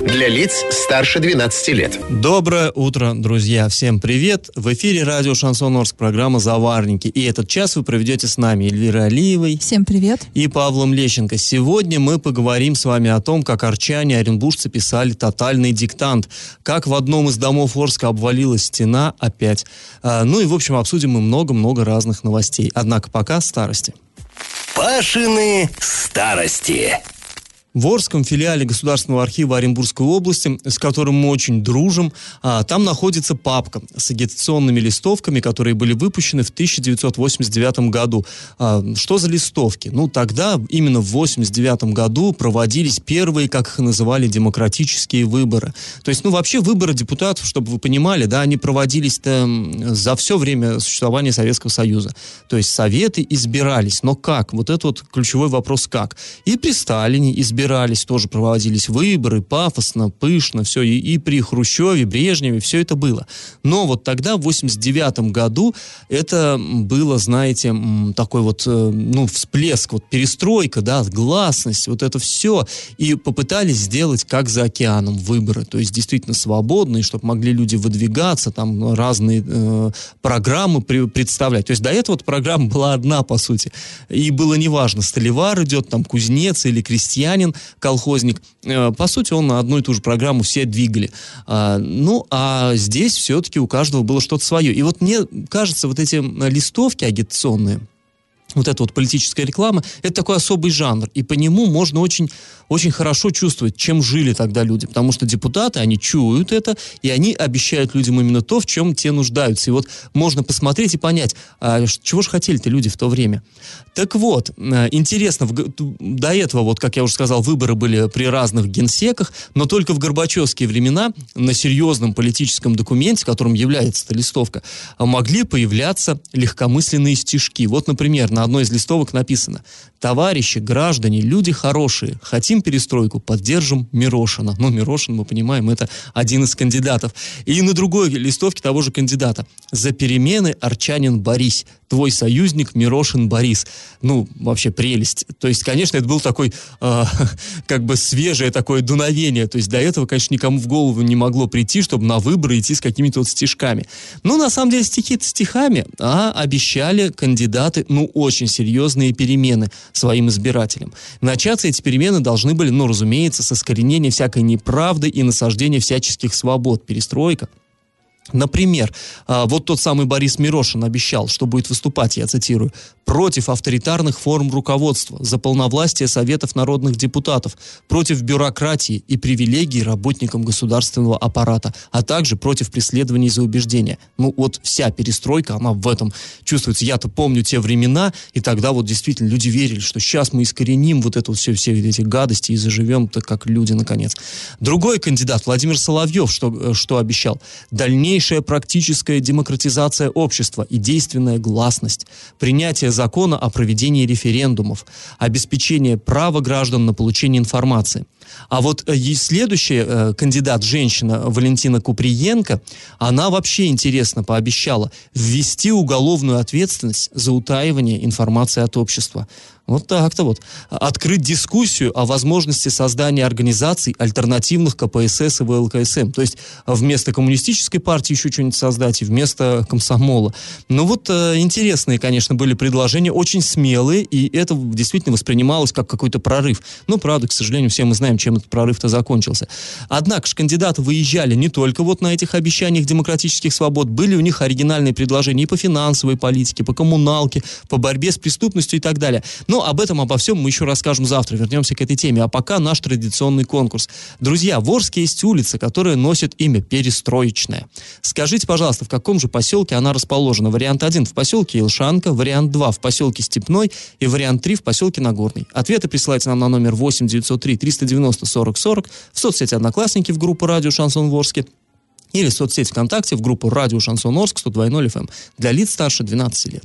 Для лиц старше 12 лет. Доброе утро, друзья. Всем привет. В эфире радио «Шансон Орск», программа «Заварники». И этот час вы проведете с нами Эльвира Алиевой. Всем привет. И Павлом Лещенко. Сегодня мы поговорим с вами о том, как арчане, оренбуржцы писали тотальный диктант. Как в одном из домов Орска обвалилась стена опять. А, ну и, в общем, обсудим мы много-много разных новостей. Однако пока старости. Пашины старости. В Орском филиале Государственного архива Оренбургской области, с которым мы очень дружим, а, там находится папка с агитационными листовками, которые были выпущены в 1989 году. А, что за листовки? Ну, тогда, именно в 1989 году, проводились первые, как их называли, демократические выборы. То есть, ну, вообще выборы депутатов, чтобы вы понимали, да, они проводились-то за все время существования Советского Союза. То есть, советы избирались. Но как? Вот это вот ключевой вопрос как. И при Сталине избирались избирались, тоже проводились выборы, пафосно, пышно, все, и, и при Хрущеве, Брежневе, все это было. Но вот тогда, в 89 году, это было, знаете, такой вот, э, ну, всплеск, вот перестройка, да, гласность, вот это все, и попытались сделать, как за океаном, выборы, то есть действительно свободные, чтобы могли люди выдвигаться, там разные э, программы при, представлять. То есть до этого вот программа была одна, по сути, и было неважно, столевар идет, там, кузнец или крестьянин, крестьянин, колхозник. Э, по сути, он на одну и ту же программу все двигали. А, ну, а здесь все-таки у каждого было что-то свое. И вот мне кажется, вот эти листовки агитационные, вот эта вот политическая реклама, это такой особый жанр, и по нему можно очень, очень хорошо чувствовать, чем жили тогда люди, потому что депутаты, они чуют это, и они обещают людям именно то, в чем те нуждаются. И вот можно посмотреть и понять, а чего же хотели-то люди в то время. Так вот, э, интересно, до этого, вот, как я уже сказал, выборы были при разных генсеках, но только в Горбачевские времена на серьезном политическом документе, которым является эта листовка, могли появляться легкомысленные стишки. Вот, например, на одной из листовок написано «Товарищи, граждане, люди хорошие, хотим перестройку, поддержим Мирошина». Ну, Мирошин, мы понимаем, это один из кандидатов. И на другой листовке того же кандидата «За перемены, арчанин Борис, твой союзник Мирошин Борис». Ну, вообще прелесть. То есть, конечно, это был такой, э, как бы свежее такое дуновение. То есть, до этого, конечно, никому в голову не могло прийти, чтобы на выборы идти с какими-то вот стишками. Ну, на самом деле, стихи-то стихами, а обещали кандидаты, ну, очень серьезные перемены своим избирателям. Начаться эти перемены должны были, ну, разумеется, с искоренения всякой неправды и насаждения всяческих свобод. Перестройка. Например, а, вот тот самый Борис Мирошин обещал, что будет выступать, я цитирую, против авторитарных форм руководства, за полновластие Советов народных депутатов, против бюрократии и привилегий работникам государственного аппарата, а также против преследований за убеждения. Ну вот вся перестройка, она в этом чувствуется. Я-то помню те времена, и тогда вот действительно люди верили, что сейчас мы искореним вот это все, все эти гадости и заживем-то как люди наконец. Другой кандидат, Владимир Соловьев, что, э, что обещал? Дальнейшая практическая демократизация общества и действенная гласность, принятие закона о проведении референдумов, обеспечение права граждан на получение информации. А вот э, следующая э, кандидат, женщина Валентина Куприенко, она вообще интересно пообещала ввести уголовную ответственность за утаивание информации от общества. Вот так-то вот. Открыть дискуссию о возможности создания организаций альтернативных КПСС и ВЛКСМ. То есть вместо коммунистической партии еще что-нибудь создать и вместо комсомола. Ну вот э, интересные, конечно, были предложения, очень смелые, и это действительно воспринималось как какой-то прорыв. Но, правда, к сожалению, все мы знаем, чем этот прорыв-то закончился. Однако же кандидаты выезжали не только вот на этих обещаниях демократических свобод, были у них оригинальные предложения и по финансовой политике, по коммуналке, по борьбе с преступностью и так далее. Но но об этом, обо всем мы еще расскажем завтра. Вернемся к этой теме. А пока наш традиционный конкурс. Друзья, в Орске есть улица, которая носит имя Перестроечная. Скажите, пожалуйста, в каком же поселке она расположена? Вариант 1 в поселке Илшанка, вариант 2 в поселке Степной и вариант 3 в поселке Нагорный. Ответы присылайте нам на номер 8 903 390 40 40 в соцсети Одноклассники в группу Радио Шансон Ворске или в соцсети ВКонтакте в группу Радио Шансон Орск 102.0 FM для лиц старше 12 лет.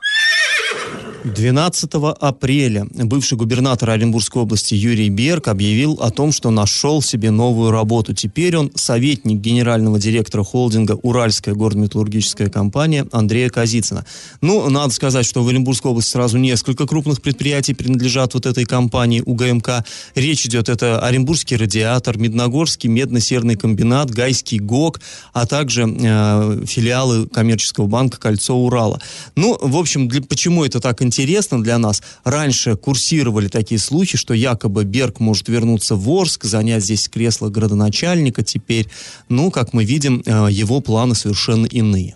12 апреля бывший губернатор Оренбургской области Юрий Берг объявил о том, что нашел себе новую работу. Теперь он советник генерального директора холдинга «Уральская горно-металлургическая компания» Андрея Казицына. Ну, надо сказать, что в Оренбургской области сразу несколько крупных предприятий принадлежат вот этой компании УГМК. Речь идет это Оренбургский радиатор, Медногорский медно-серный комбинат, Гайский ГОК, а также э, филиалы коммерческого банка «Кольцо Урала». Ну, в общем, для, почему это так интересно? Интересно для нас. Раньше курсировали такие слухи, что якобы Берг может вернуться в Орск, занять здесь кресло градоначальника теперь. Ну, как мы видим, э, его планы совершенно иные.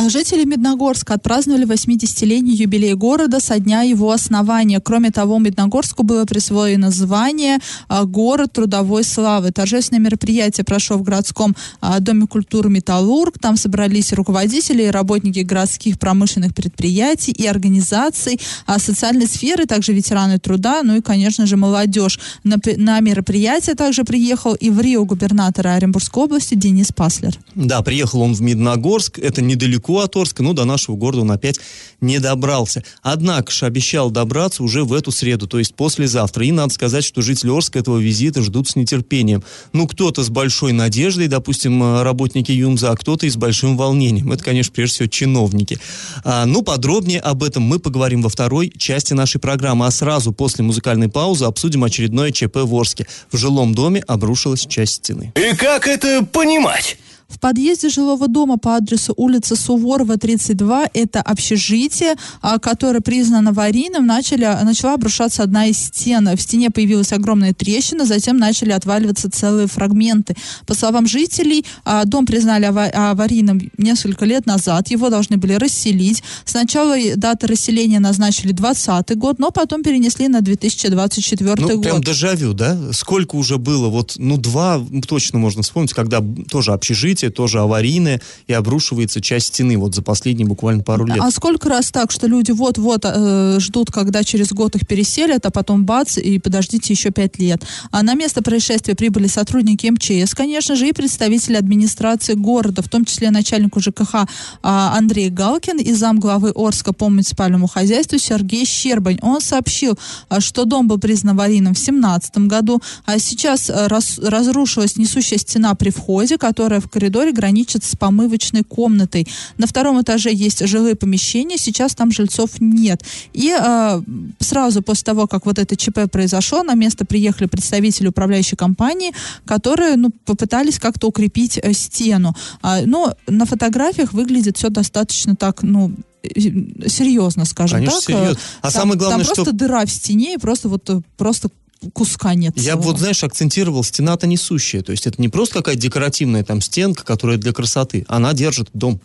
А жители Медногорска отпраздновали 80-летний юбилей города со дня его основания. Кроме того, Медногорску было присвоено звание а, «Город трудовой славы». Торжественное мероприятие прошло в городском а, доме культуры «Металлург». Там собрались руководители и работники городских промышленных предприятий и организаций социальной сферы, также ветераны труда, ну и, конечно же, молодежь. На, мероприятие также приехал и в Рио губернатор Оренбургской области Денис Паслер. Да, приехал он в Медногорск. Это недалеко далеко от Орска, но до нашего города он опять не добрался. Однако же обещал добраться уже в эту среду, то есть послезавтра. И надо сказать, что жители Орска этого визита ждут с нетерпением. Ну, кто-то с большой надеждой, допустим, э, работники ЮМЗа, а кто-то и с большим волнением. Это, конечно, прежде всего чиновники. А, ну, подробнее об этом мы поговорим во второй части нашей программы. А сразу после музыкальной паузы обсудим очередное ЧП в Орске. В жилом доме обрушилась часть стены. И как это понимать? В подъезде жилого дома по адресу улица Суворова, 32, это общежитие, а, которое признано аварийным, начали, начала обрушаться одна из стен. В стене появилась огромная трещина, затем начали отваливаться целые фрагменты. По словам жителей, а, дом признали аварийным несколько лет назад, его должны были расселить. Сначала дата расселения назначили 20 год, но потом перенесли на 2024 ну, год. Прям дежавю, да? Сколько уже было? Вот, ну, два точно можно вспомнить, когда тоже общежитие перекрытие тоже аварийное, и обрушивается часть стены вот за последние буквально пару лет. А сколько раз так, что люди вот-вот э, ждут, когда через год их переселят, а потом бац, и подождите еще пять лет. А на место происшествия прибыли сотрудники МЧС, конечно же, и представители администрации города, в том числе начальник ЖКХ э, Андрей Галкин и зам главы Орска по муниципальному хозяйству Сергей Щербань. Он сообщил, э, что дом был признан аварийным в 2017 году, а сейчас э, раз, разрушилась несущая стена при входе, которая в коридоре коридоре граничит с помывочной комнатой. На втором этаже есть жилые помещения, сейчас там жильцов нет. И э, сразу после того, как вот это ЧП произошло, на место приехали представители управляющей компании, которые ну, попытались как-то укрепить э, стену. А, но на фотографиях выглядит все достаточно так, ну, э, серьезно, скажем Конечно, так. Серьезно. А там, самое главное, там просто что... дыра в стене и просто вот э, просто куска нет. Я бы вот, знаешь, акцентировал, стена-то несущая. То есть это не просто какая-то декоративная там стенка, которая для красоты. Она держит дом.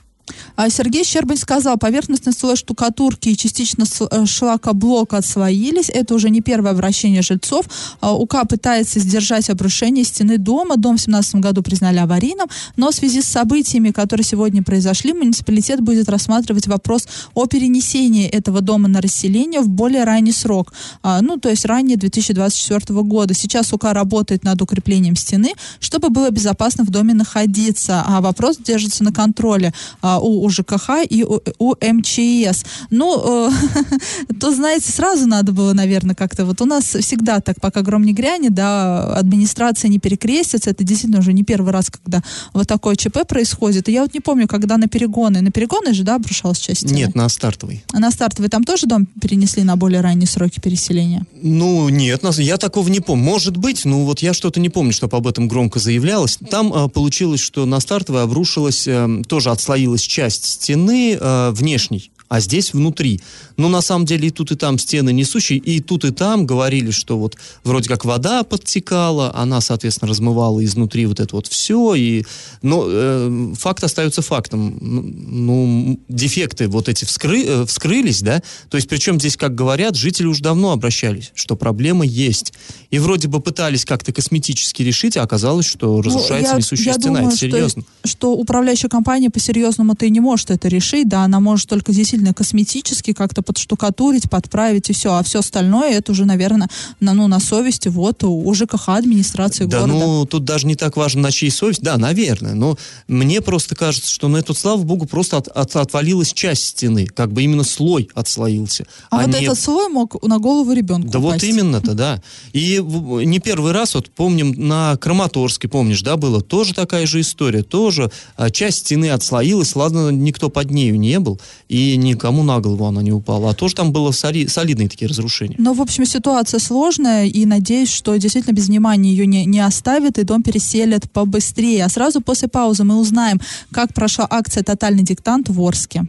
А Сергей Щербань сказал, поверхностный слой штукатурки и частично э, шлакоблок отслоились. Это уже не первое обращение жильцов. А УК пытается сдержать обрушение стены дома. Дом в 2017 году признали аварийным, но в связи с событиями, которые сегодня произошли, муниципалитет будет рассматривать вопрос о перенесении этого дома на расселение в более ранний срок. А, ну, то есть ранее 2024 года. Сейчас УК работает над укреплением стены, чтобы было безопасно в доме находиться. А вопрос держится на контроле у, у ЖКХ и у, МЧС. Ну, э, то, знаете, сразу надо было, наверное, как-то... Вот у нас всегда так, пока гром не грянет, да, администрация не перекрестится. Это действительно уже не первый раз, когда вот такое ЧП происходит. И я вот не помню, когда на перегоны... На перегоны же, да, обрушалась часть? Нет, на стартовый. А на стартовый там тоже дом перенесли на более ранние сроки переселения? Ну, нет, я такого не помню. Может быть, ну вот я что-то не помню, чтобы об этом громко заявлялось. Там э, получилось, что на стартовой обрушилась, э, тоже отслоилась часть стены э, внешней а здесь внутри. Но на самом деле и тут, и там стены несущие, и тут, и там говорили, что вот вроде как вода подтекала, она, соответственно, размывала изнутри вот это вот все, и, но э, факт остается фактом. Ну, дефекты вот эти вскры, э, вскрылись, да, то есть причем здесь, как говорят, жители уже давно обращались, что проблема есть. И вроде бы пытались как-то косметически решить, а оказалось, что ну, разрушается ну, я, несущая я стена. Думаю, это серьезно. Что, что управляющая компания по-серьезному-то и не может это решить, да, она может только здесь сильно косметически как-то подштукатурить, подправить и все. А все остальное, это уже, наверное, на, ну, на совести вот у ЖКХ администрации да, города. ну, тут даже не так важно, на чьей совесть. Да, наверное. Но мне просто кажется, что на эту, слава богу, просто от, от, отвалилась часть стены. Как бы именно слой отслоился. А, а вот не... этот слой мог на голову ребенка Да упасть. вот именно-то, да. И не первый раз, вот помним, на Краматорске, помнишь, да, было тоже такая же история. Тоже а, часть стены отслоилась, ладно, никто под нею не был, и никому на голову она не упала. А тоже там было соли, солидные такие разрушения. Но, в общем, ситуация сложная, и надеюсь, что действительно без внимания ее не, не оставят, и дом переселят побыстрее. А сразу после паузы мы узнаем, как прошла акция «Тотальный диктант» в Орске.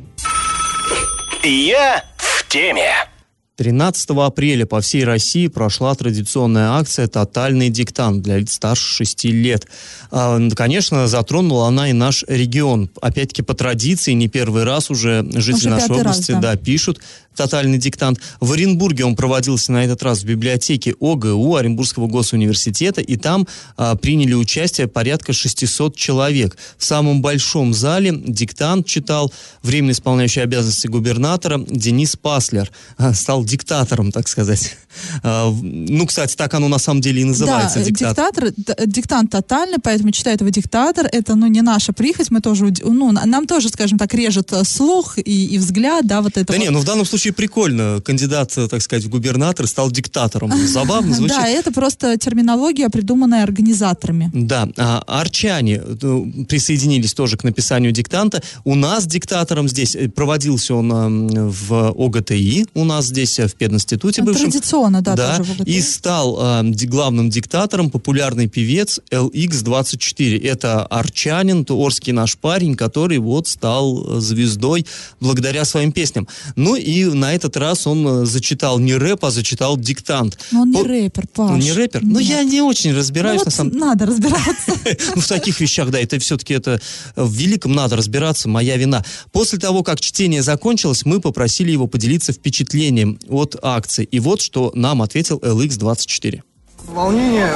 Я в теме. 13 апреля по всей России прошла традиционная акция «Тотальный диктант» для лиц старше 6 лет. А, конечно, затронула она и наш регион. Опять-таки, по традиции, не первый раз уже жители Уже нашей пятый раз, области да. да, пишут тотальный диктант. В Оренбурге он проводился на этот раз в библиотеке ОГУ Оренбургского госуниверситета, и там а, приняли участие порядка 600 человек. В самом большом зале диктант читал временно исполняющий обязанности губернатора Денис Паслер. А, стал диктатором, так сказать. А, ну, кстати, так оно на самом деле и называется, да, диктатор. диктатор, диктант тотальный, поэтому читает его диктатор. Это, ну, не наша прихоть, мы тоже, ну, на- нам тоже, скажем так, режет э, слух и, и взгляд, да, вот это Да вот. не, ну в данном случае прикольно. Кандидат, э, так сказать, в губернатор стал диктатором. Забавно звучит. Да, это просто терминология, придуманная организаторами. Да, а арчане э, присоединились тоже к написанию диктанта. У нас диктатором здесь э, проводился он в ОГТИ, у нас здесь в пединституте Ну, бывшем. Традиционно, да, тоже в ОГТИ. и стал ди- главным диктатором популярный певец LX24. Это арчанин, орский наш парень, который вот стал э, звездой благодаря своим песням. Ну и на этот раз он э, зачитал не рэп, а зачитал диктант. Но он не По- рэпер, Паш. Ну, не рэпер? Ну, Нет. я не очень Ну, разбираюсь вот на самом надо разбираться. ну, в таких вещах, да, это все-таки это э, в великом надо разбираться, моя вина. После того, как чтение закончилось, мы попросили его поделиться впечатлением от акции. И вот что нам ответил LX24. Волнение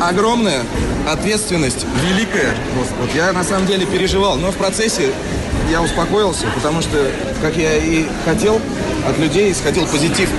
огромное, ответственность великая. Вот я на самом деле переживал, но в процессе я успокоился, потому что, как я и хотел, от людей исходил позитив.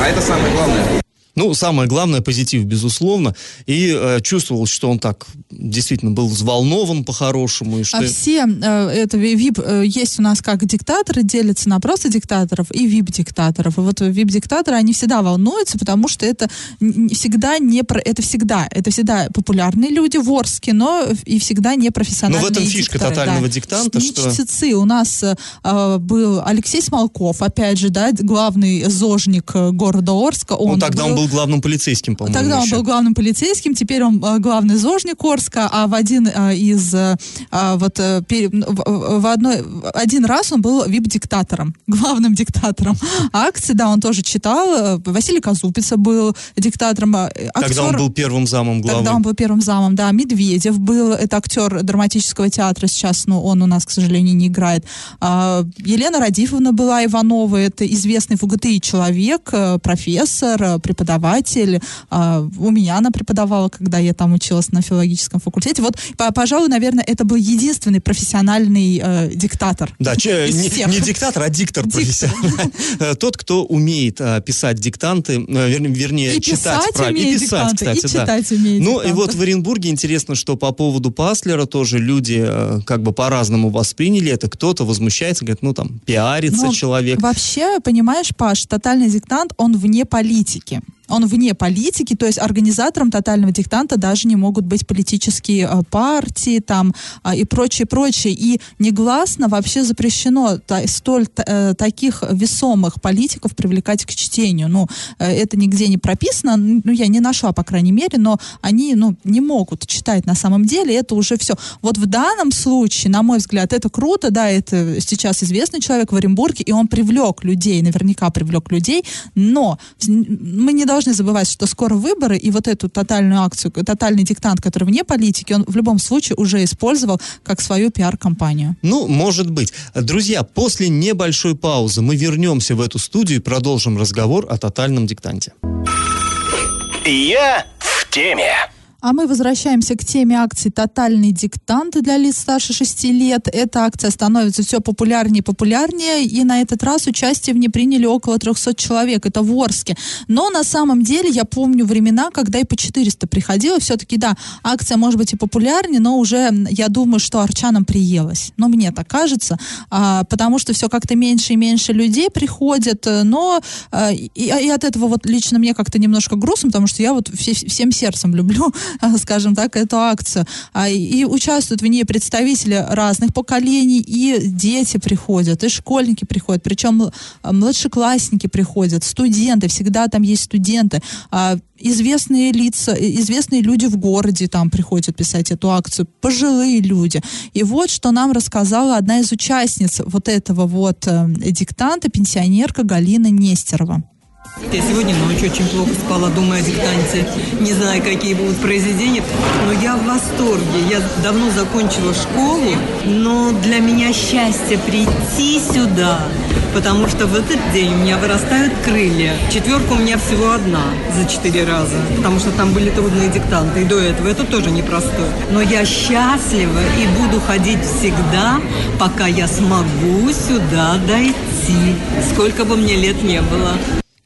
А это самое главное. Ну, самое главное, позитив, безусловно. И э, чувствовал, что он так действительно был взволнован по-хорошему. И что... А все, э, это ВИП, э, есть у нас как диктаторы, делятся на просто диктаторов и ВИП-диктаторов. И вот ВИП-диктаторы, они всегда волнуются, потому что это всегда не про... Это всегда, это всегда популярные люди в Орске, но и всегда не профессиональные Но в этом фишка дикторы, тотального да. диктанта, что- чтецы. У нас э, э, был Алексей Смолков, опять же, да, главный зожник э, города Орска. Он Ну, тогда он был главным полицейским, по-моему. Тогда он еще. был главным полицейским, теперь он э, главный зожник Орска, а в один э, из а, вот э, в, одной один раз он был вип-диктатором, главным диктатором акции, да, он тоже читал. э, Василий Казупица был диктатором. э, Когда он актер- был первым замом главы. Тогда он был первым замом, да. Медведев был, это актер драматического театра сейчас, но он у нас, к сожалению, не играет. А, Елена Радифовна была Иванова, это известный в УГТИ человек, профессор, э, преподаватель. А, У меня она преподавала, когда я там училась на филологическом факультете. Вот, по- пожалуй, наверное, это был единственный профессиональный э, диктатор. Да, че- не, не диктатор, а диктор, Диктор. профессиональный. Э, Тот, кто умеет а, писать диктанты, э, вернее, И читать писать правильно. умеет и писать, диктанты, и кстати, да. читать умеет Ну, и диктанты. вот в Оренбурге интересно, что по поводу Паслера тоже люди э, как бы по-разному восприняли это. Кто-то возмущается, говорит, ну, там, пиарится Но человек. Вообще, понимаешь, Паш, тотальный диктант, он вне политики. Он вне политики, то есть организатором тотального диктанта даже не могут быть политические э, партии там а, и прочее, прочее. И негласно вообще запрещено та- столь т- э, таких весомых политиков привлекать к чтению. Ну, э, это нигде не прописано, ну, я не нашла, по крайней мере, но они, ну, не могут читать на самом деле, это уже все. Вот в данном случае, на мой взгляд, это круто, да, это сейчас известный человек в Оренбурге, и он привлек людей, наверняка привлек людей, но мы не должны забывать, что скоро выборы, и вот эту тотальную акцию, тотальный диктант, который вне политики, он в любом случае уже использовал как свою пиар-компанию. Ну, может быть. Друзья, после небольшой паузы мы вернемся в эту студию и продолжим разговор о тотальном диктанте. Я в теме. А мы возвращаемся к теме акции «Тотальный диктант» для лиц старше 6 лет. Эта акция становится все популярнее и популярнее, и на этот раз участие в ней приняли около 300 человек. Это в Орске. Но на самом деле я помню времена, когда и по 400 приходило. Все-таки, да, акция может быть и популярнее, но уже я думаю, что арчанам приелось. Но мне так кажется, а, потому что все как-то меньше и меньше людей приходят, но а, и, и от этого вот лично мне как-то немножко грустно, потому что я вот все, всем сердцем люблю скажем так, эту акцию. А, и участвуют в ней представители разных поколений, и дети приходят, и школьники приходят, причем младшеклассники приходят, студенты, всегда там есть студенты а, известные лица, известные люди в городе там приходят писать эту акцию, пожилые люди. И вот что нам рассказала одна из участниц вот этого вот э, диктанта, пенсионерка Галина Нестерова. Я сегодня ночью очень плохо спала, думая о диктанте, не знаю, какие будут произведения, но я в восторге. Я давно закончила школу, но для меня счастье прийти сюда, потому что в этот день у меня вырастают крылья. Четверка у меня всего одна за четыре раза, потому что там были трудные диктанты, и до этого это тоже непростой. Но я счастлива и буду ходить всегда, пока я смогу сюда дойти, сколько бы мне лет не было.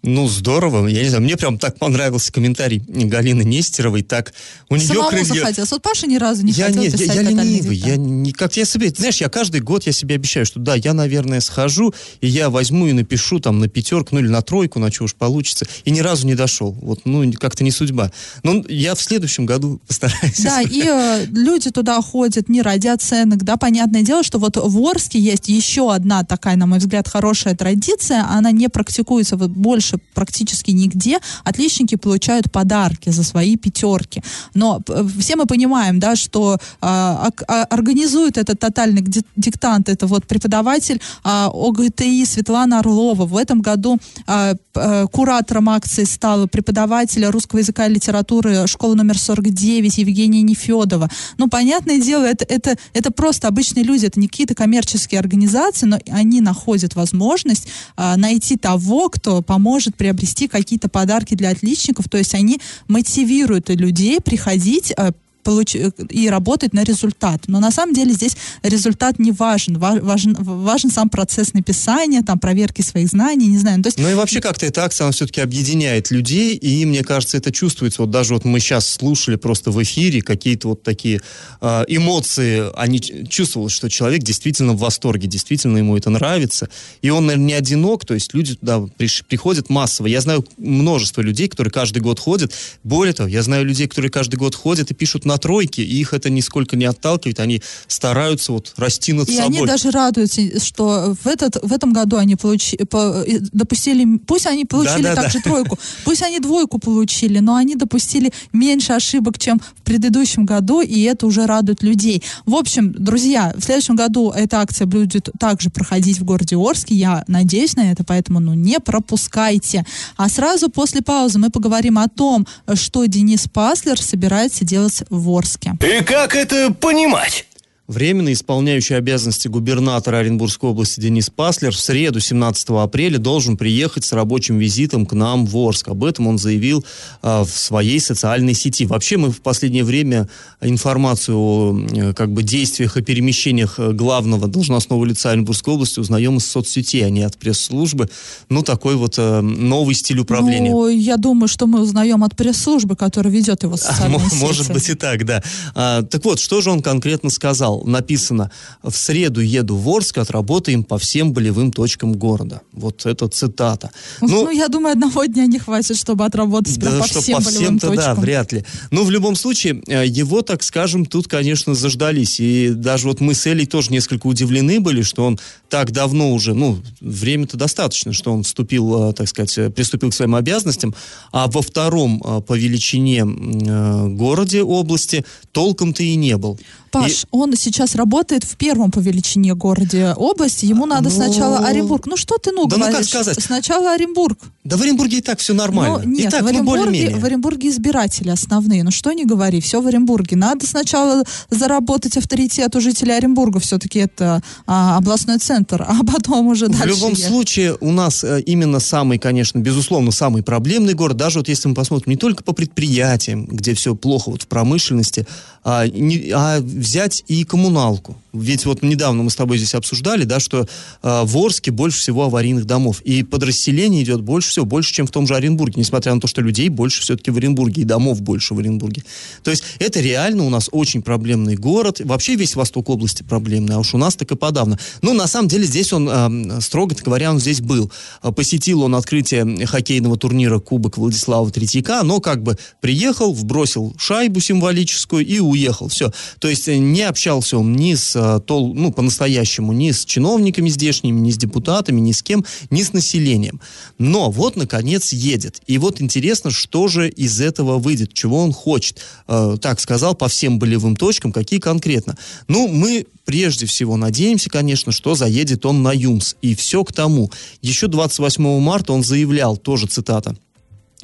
Ну, здорово. Я не знаю, мне прям так понравился комментарий Галины Нестеровой. Так, у нее Самому крылья... захотелось. Вот Паша ни разу не я, хотел нет, писать я, я ленивый. Я не, как я себе, знаешь, я каждый год я себе обещаю, что да, я, наверное, схожу, и я возьму и напишу там на пятерку, ну или на тройку, на что уж получится. И ни разу не дошел. Вот, ну, как-то не судьба. Но я в следующем году постараюсь. Да, и э, люди туда ходят не ради оценок, да, понятное дело, что вот в Орске есть еще одна такая, на мой взгляд, хорошая традиция, она не практикуется вот больше практически практически нигде отличники получают подарки за свои пятерки. Но э, все мы понимаем, да, что а, а, организует этот тотальный диктант, это вот преподаватель а, ОГТИ Светлана Орлова. В этом году а, а, куратором акции стала преподаватель русского языка и литературы школы номер 49 Евгения Нефедова. Ну, понятное дело, это, это, это просто обычные люди, это не какие-то коммерческие организации, но они находят возможность а, найти того, кто поможет приобрести какие-то подарки для отличников, то есть они мотивируют людей приходить, э, получ... и работать на результат. Но на самом деле здесь результат не важен. Важен, важен сам процесс написания, там, проверки своих знаний, не знаю. Ну, то есть... Ну и вообще как-то эта акция, она все-таки объединяет людей, и мне кажется, это чувствуется. Вот даже вот мы сейчас слушали просто в эфире какие-то вот такие э, эмоции, они чувствовалось, что человек действительно в восторге, действительно ему это нравится, и он, наверное, не одинок, то есть люди туда приш... приходят массово. Я знаю множество людей, которые каждый год ходят. Более того, я знаю людей, которые каждый год ходят и пишут на тройке, и их это нисколько не отталкивает, они стараются вот расти над и собой. И они даже радуются, что в, этот, в этом году они получи, по, допустили, пусть они получили да, да, также да. тройку, пусть они двойку получили, но они допустили меньше ошибок, чем в предыдущем году, и это уже радует людей. В общем, друзья, в следующем году эта акция будет также проходить в городе Орске, я надеюсь на это, поэтому ну не пропускайте. А сразу после паузы мы поговорим о том, что Денис Паслер собирается делать в в Орске. И как это понимать? Временно исполняющий обязанности губернатора Оренбургской области Денис Паслер в среду 17 апреля должен приехать с рабочим визитом к нам в Орск. Об этом он заявил а, в своей социальной сети. Вообще мы в последнее время информацию о э, как бы, действиях и перемещениях э, главного должностного лица Оренбургской области узнаем из соцсетей, а не от пресс-службы. Ну, такой вот э, новый стиль управления. Ну, я думаю, что мы узнаем от пресс-службы, которая ведет его социальные а, сети. Может быть и так, да. А, так вот, что же он конкретно сказал? Написано «В среду еду в Орск, отработаем по всем болевым точкам города». Вот это цитата. Ну, ну я думаю, одного дня не хватит, чтобы отработать да, по всем по болевым точкам. Да, вряд ли. Но в любом случае, э, его, так скажем, тут, конечно, заждались. И даже вот мы с Элей тоже несколько удивлены были, что он так давно уже, ну, время-то достаточно, что он вступил, э, так сказать, э, приступил к своим обязанностям, а во втором по величине городе, области толком-то и не был. Паш, он сейчас работает в первом по величине городе области. Ему надо Ну, сначала Оренбург. Ну что ты, ну, да ну как говоришь? сказать? Сначала Оренбург. Да в Оренбурге и так все нормально. Ну, нет, и так, в, ну, Оренбурге, более-менее. в Оренбурге избиратели основные. Ну что не говори, все в Оренбурге. Надо сначала заработать авторитет у жителей Оренбурга. Все-таки это а, областной центр, а потом уже В дальше. любом ехать. случае, у нас э, именно самый, конечно, безусловно, самый проблемный город, даже вот если мы посмотрим не только по предприятиям, где все плохо вот в промышленности, а, не- а взять и коммуналку. Ведь вот недавно мы с тобой здесь обсуждали, да, что э, в Орске больше всего аварийных домов. И подрасселение идет больше всего, больше, чем в том же Оренбурге, несмотря на то, что людей больше все-таки в Оренбурге, и домов больше в Оренбурге. То есть это реально у нас очень проблемный город. Вообще весь восток области проблемный, а уж у нас так и подавно. Ну, на самом деле, здесь он, э, строго говоря, он здесь был. Э, Посетил он открытие хоккейного турнира Кубок Владислава Третьяка, но как бы приехал, вбросил шайбу символическую и уехал. Все. То есть не общался он ни с, э, тол, ну, по-настоящему, ни с чиновниками здешними, ни с депутатами, ни с кем, ни с населением. Но вот, наконец, едет. И вот интересно, что же из этого выйдет, чего он хочет. Э, так сказал, по всем болевым точкам, какие конкретно. Ну, мы прежде всего надеемся, конечно, что заедет он на ЮМС. И все к тому. Еще 28 марта он заявлял, тоже цитата,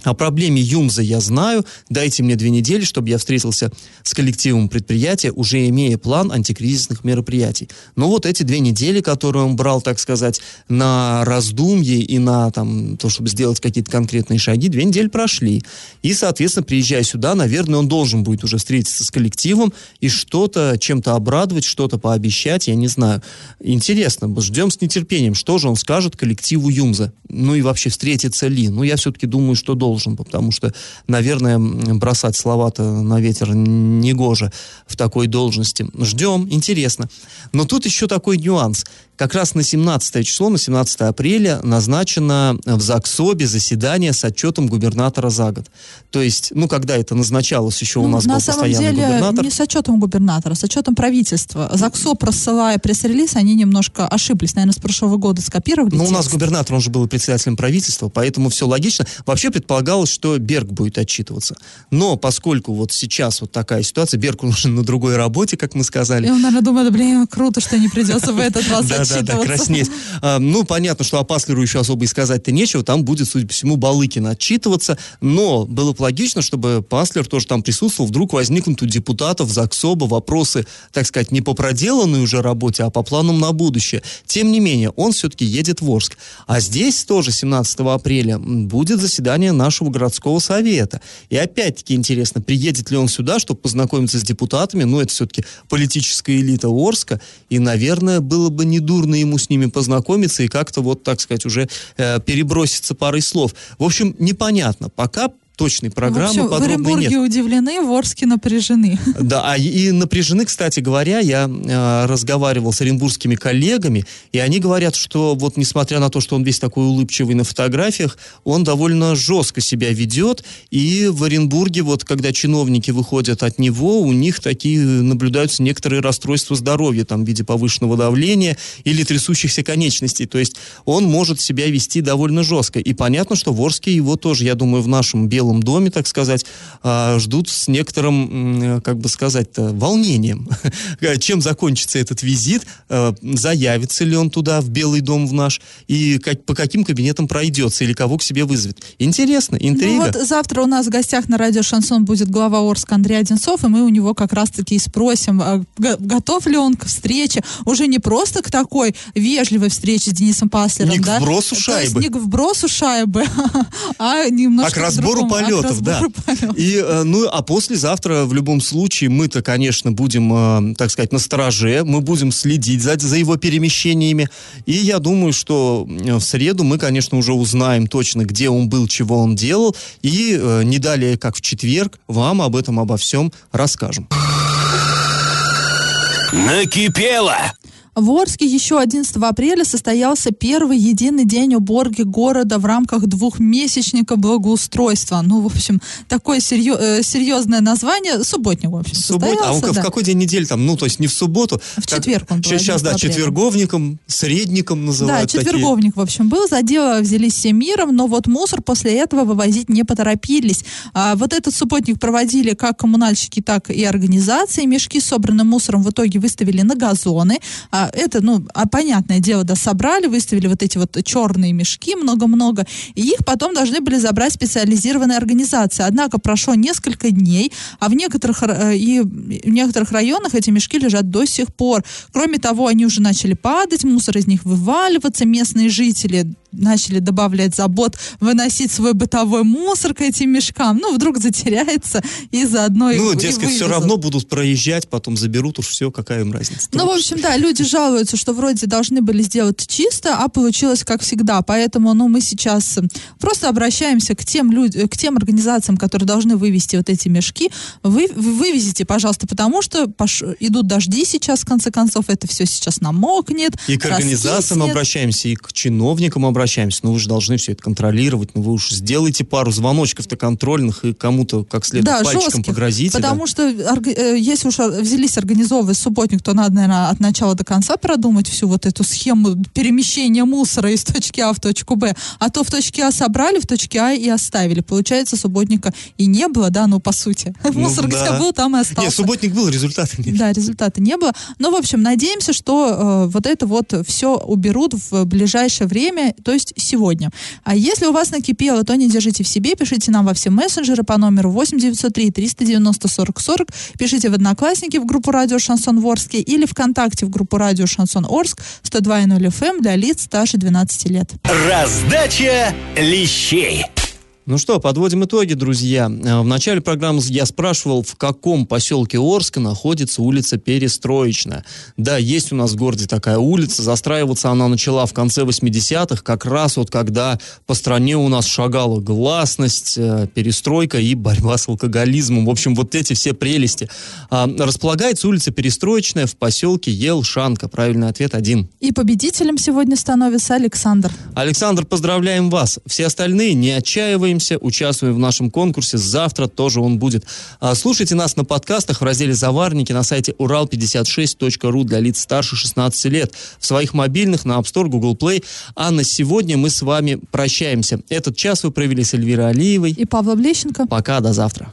о проблеме ЮМЗа я знаю. Дайте мне две недели, чтобы я встретился с коллективом предприятия, уже имея план антикризисных мероприятий. Но вот эти две недели, которые он брал, так сказать, на раздумье и на там, то, чтобы сделать какие-то конкретные шаги, две недели прошли. И, соответственно, приезжая сюда, наверное, он должен будет уже встретиться с коллективом и что-то, чем-то обрадовать, что-то пообещать, я не знаю. Интересно, ждем с нетерпением, что же он скажет коллективу ЮМЗа. Ну и вообще, встретится ли? Ну, я все-таки думаю, что должен, потому что, наверное, бросать слова-то на ветер негоже в такой должности. Ждем, интересно. Но тут еще такой нюанс. Как раз на 17 число, на 17 апреля назначено в ЗАГСОБе заседание с отчетом губернатора за год. То есть, ну, когда это назначалось, еще у Ну, нас на был самом постоянный деле губернатор. не с отчетом губернатора, с отчетом правительства. ЗАГСО, просылая пресс-релиз, они немножко ошиблись. Наверное, с прошлого года скопировали. Ну, у нас губернатор, он же был председателем правительства, поэтому все логично. Вообще предполагалось, что Берг будет отчитываться. Но поскольку вот сейчас вот такая ситуация, Берг уже на другой работе, как мы сказали. И он, наверное, думает, блин, круто, что не придется в этот раз отчитываться. краснеть. А, ну, понятно, что о Паслеру еще особо и сказать-то нечего. Там будет, судя по всему, Балыкин отчитываться. Но было бы логично, чтобы Паслер тоже там присутствовал. Вдруг возникнут у депутатов ЗАГСОБа вопросы, так сказать, не по проделанной уже работе, а по планам на будущее. Тем не менее, он все-таки едет в Орск. А здесь тоже 17 апреля будет заседание нашего городского совета. И опять-таки интересно, приедет ли он сюда, чтобы познакомиться с депутатами. Ну, это все-таки политическая элита Орска. И, наверное, было бы недурно ему с ними познакомиться и как-то вот, так сказать, уже э, переброситься парой слов. В общем, непонятно. Пока точной программы в общем, в подробной Оренбурге нет. удивлены, в Орске напряжены. Да, а и- и напряжены, кстати говоря, я э, разговаривал с оренбургскими коллегами, и они говорят, что вот несмотря на то, что он весь такой улыбчивый на фотографиях, он довольно жестко себя ведет, и в Оренбурге вот когда чиновники выходят от него, у них такие наблюдаются некоторые расстройства здоровья, там в виде повышенного давления или трясущихся конечностей, то есть он может себя вести довольно жестко, и понятно, что в Орске его тоже, я думаю, в нашем Белом доме, так сказать, а, ждут с некоторым, как бы сказать-то, волнением. Чем закончится этот визит, э, заявится ли он туда, в Белый дом в наш, и как- по каким кабинетам пройдется, или кого к себе вызовет. Интересно, Ну интрига. вот завтра у нас в гостях на радио Шансон будет глава Орска Андрей Одинцов, и мы у него как раз-таки и спросим, а, готов ли он к встрече, уже не просто к такой вежливой встрече с Денисом Паслером, Не к да? вбросу То есть шайбы. не к вбросу шайбы, а немножко а к разбору а полетов, да. полетов. И, э, ну, а послезавтра в любом случае мы-то, конечно, будем, э, так сказать, на стороже, мы будем следить за, за его перемещениями. И я думаю, что э, в среду мы, конечно, уже узнаем точно, где он был, чего он делал, и не далее, как в четверг, вам об этом обо всем расскажем. Накипело! В Орске еще 11 апреля состоялся первый единый день уборки города в рамках двухмесячника благоустройства. Ну, в общем, такое серьез, э, серьезное название. Субботник, в общем, Суббот... А он состоялся, в да. какой день недели там? Ну, то есть не в субботу. В четверг он был, Сейчас, 11 да, апреля. четверговником, средником Да, называют такие. четверговник, в общем, был. За дело взялись всем миром, но вот мусор после этого вывозить не поторопились. А, вот этот субботник проводили как коммунальщики, так и организации. Мешки с собранным мусором в итоге выставили на газоны. А, это, ну, а, понятное дело, да, собрали, выставили вот эти вот черные мешки, много-много. И их потом должны были забрать специализированные организации. Однако прошло несколько дней, а в некоторых, э, и в некоторых районах эти мешки лежат до сих пор. Кроме того, они уже начали падать, мусор из них вываливаться. Местные жители начали добавлять забот, выносить свой бытовой мусор к этим мешкам. Ну, вдруг затеряется и заодно и- Ну, и дескать, все равно будут проезжать, потом заберут уж все, какая им разница. Ну, в общем, да, люди жалуются, что вроде должны были сделать чисто, а получилось как всегда. Поэтому, ну, мы сейчас э, просто обращаемся к тем людям, к тем организациям, которые должны вывести вот эти мешки. Вы, вы вывезите, пожалуйста, потому что пош- идут дожди сейчас, в конце концов, это все сейчас намокнет. И к организациям раскиснет. обращаемся, и к чиновникам обращаемся. Ну, вы же должны все это контролировать. Ну, вы уж сделайте пару звоночков-то контрольных и кому-то как следует Да, пальчиком жестких, погрозите. да. Потому что орг- э, если уж ор- взялись организовывать субботник, то надо, наверное, от начала до конца продумать всю вот эту схему перемещения мусора из точки А в точку Б. А то в точке А собрали, в точке А и оставили. Получается, субботника и не было, да, ну, по сути. Ну, Мусор да. был, там и остался. Нет, субботник был, результата нет. Да, результата не было. Но, в общем, надеемся, что э, вот это вот все уберут в ближайшее время, то есть сегодня. А если у вас накипело, то не держите в себе, пишите нам во все мессенджеры по номеру 8 903 390 40 40, пишите в Одноклассники в группу радио Шансон Орске или ВКонтакте в группу радио Шансон Орск 102.0 FM эм для лиц старше 12 лет. Раздача лещей. Ну что, подводим итоги, друзья. Э, В начале программы я спрашивал, в каком поселке Орска находится улица Перестроечная. Да, есть у нас в городе такая улица. Застраиваться она начала в конце 80-х, как раз вот когда по стране у нас шагала гласность, э, перестройка и борьба с алкоголизмом. В общем, вот эти все прелести. А, Располагается улица Перестроечная в поселке Елшанка. Правильный ответ один. И победителем сегодня становится Александр. Александр, поздравляем вас. Все остальные не отчаиваемся, участвуем в нашем конкурсе. Завтра тоже он будет. А, Слушайте нас на подкастах в разделе «Заварники» на сайте урал56.ру для лиц старше 16 лет. В своих мобильных на App Store, Google Play. А на сегодня мы с вами прощаемся. Этот час вы провели с Эльвирой Алиевой. И Павла Влещенко. Пока, до завтра.